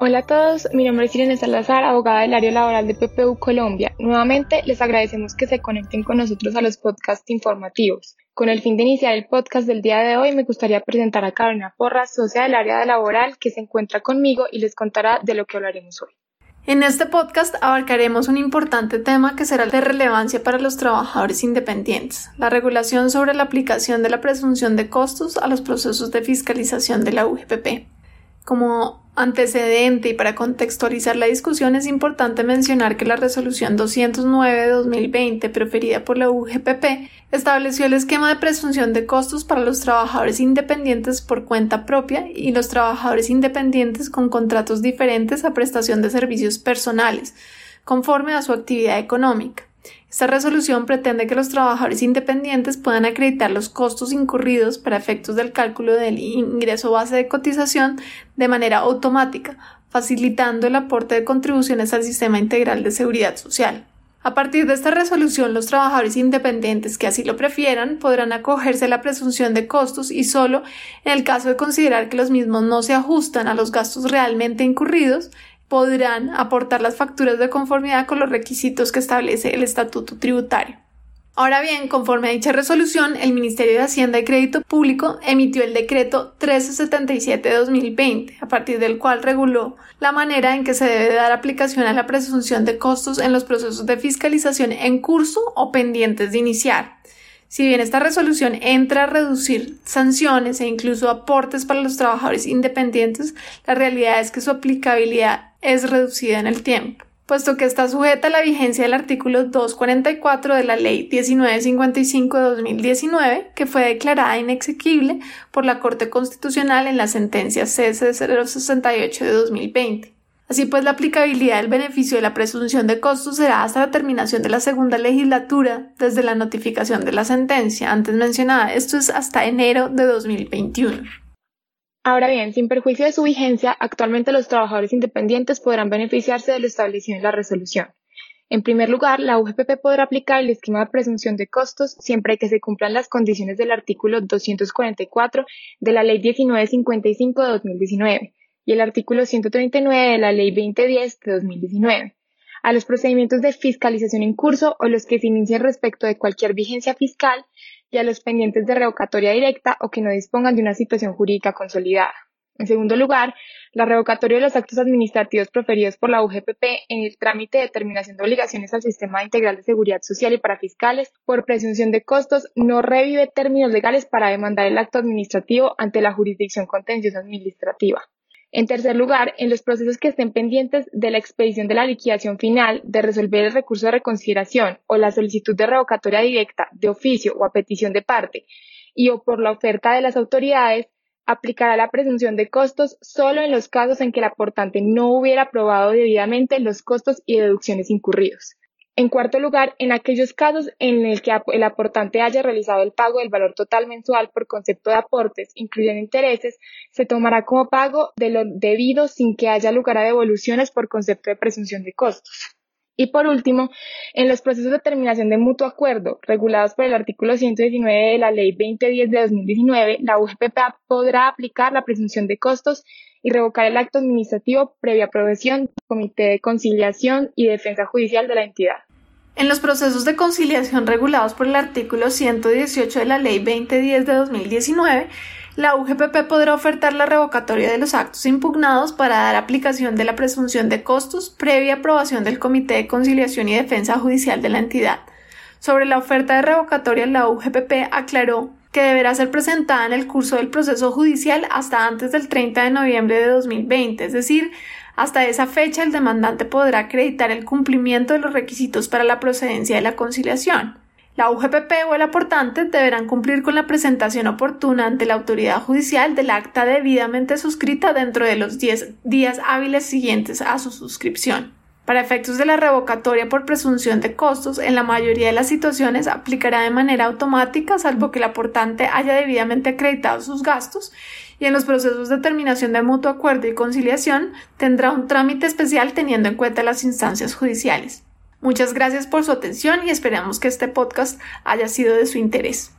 Hola a todos, mi nombre es Irene Salazar, abogada del área laboral de PPU Colombia. Nuevamente les agradecemos que se conecten con nosotros a los podcasts informativos. Con el fin de iniciar el podcast del día de hoy, me gustaría presentar a Carolina Porras, socia del área laboral, que se encuentra conmigo y les contará de lo que hablaremos hoy. En este podcast abarcaremos un importante tema que será de relevancia para los trabajadores independientes, la regulación sobre la aplicación de la presunción de costos a los procesos de fiscalización de la UGPP. Como antecedente y para contextualizar la discusión es importante mencionar que la resolución 209 de 2020 preferida por la UGPP estableció el esquema de presunción de costos para los trabajadores independientes por cuenta propia y los trabajadores independientes con contratos diferentes a prestación de servicios personales, conforme a su actividad económica. Esta resolución pretende que los trabajadores independientes puedan acreditar los costos incurridos para efectos del cálculo del ingreso base de cotización de manera automática, facilitando el aporte de contribuciones al sistema integral de seguridad social. A partir de esta resolución, los trabajadores independientes que así lo prefieran podrán acogerse a la presunción de costos y solo en el caso de considerar que los mismos no se ajustan a los gastos realmente incurridos, podrán aportar las facturas de conformidad con los requisitos que establece el Estatuto Tributario. Ahora bien, conforme a dicha resolución, el Ministerio de Hacienda y Crédito Público emitió el decreto 1377 de 2020, a partir del cual reguló la manera en que se debe dar aplicación a la presunción de costos en los procesos de fiscalización en curso o pendientes de iniciar. Si bien esta resolución entra a reducir sanciones e incluso aportes para los trabajadores independientes, la realidad es que su aplicabilidad es reducida en el tiempo, puesto que está sujeta a la vigencia del artículo 244 de la Ley 1955 de 2019, que fue declarada inexequible por la Corte Constitucional en la sentencia CS 068 de 2020. Así pues, la aplicabilidad del beneficio de la presunción de costos será hasta la terminación de la segunda legislatura desde la notificación de la sentencia antes mencionada. Esto es hasta enero de 2021. Ahora bien, sin perjuicio de su vigencia, actualmente los trabajadores independientes podrán beneficiarse de lo establecido en la resolución. En primer lugar, la UGPP podrá aplicar el esquema de presunción de costos siempre que se cumplan las condiciones del artículo 244 de la Ley 1955 de 2019 y el artículo 139 de la Ley 2010 de 2019 a los procedimientos de fiscalización en curso o los que se inicien respecto de cualquier vigencia fiscal y a los pendientes de revocatoria directa o que no dispongan de una situación jurídica consolidada. En segundo lugar, la revocatoria de los actos administrativos proferidos por la UGPP en el trámite de determinación de obligaciones al sistema integral de seguridad social y para fiscales por presunción de costos no revive términos legales para demandar el acto administrativo ante la jurisdicción contenciosa administrativa. En tercer lugar, en los procesos que estén pendientes de la expedición de la liquidación final, de resolver el recurso de reconsideración o la solicitud de revocatoria directa, de oficio o a petición de parte, y o por la oferta de las autoridades, aplicará la presunción de costos solo en los casos en que el aportante no hubiera aprobado debidamente los costos y deducciones incurridos. En cuarto lugar, en aquellos casos en el que el aportante haya realizado el pago del valor total mensual por concepto de aportes, incluyendo intereses, se tomará como pago de lo debido sin que haya lugar a devoluciones por concepto de presunción de costos. Y por último, en los procesos de terminación de mutuo acuerdo regulados por el artículo 119 de la Ley 2010 de 2019, la UGPP podrá aplicar la presunción de costos y revocar el acto administrativo previa aprobación del Comité de Conciliación y Defensa Judicial de la entidad. En los procesos de conciliación regulados por el artículo 118 de la Ley 2010 de 2019, la UGPP podrá ofertar la revocatoria de los actos impugnados para dar aplicación de la presunción de costos previa aprobación del Comité de Conciliación y Defensa Judicial de la entidad. Sobre la oferta de revocatoria, la UGPP aclaró que deberá ser presentada en el curso del proceso judicial hasta antes del 30 de noviembre de 2020, es decir, hasta esa fecha el demandante podrá acreditar el cumplimiento de los requisitos para la procedencia de la conciliación. La UGPP o el aportante deberán cumplir con la presentación oportuna ante la autoridad judicial del acta debidamente suscrita dentro de los 10 días hábiles siguientes a su suscripción. Para efectos de la revocatoria por presunción de costos, en la mayoría de las situaciones aplicará de manera automática, salvo que el aportante haya debidamente acreditado sus gastos, y en los procesos de terminación de mutuo acuerdo y conciliación tendrá un trámite especial teniendo en cuenta las instancias judiciales. Muchas gracias por su atención y esperamos que este podcast haya sido de su interés.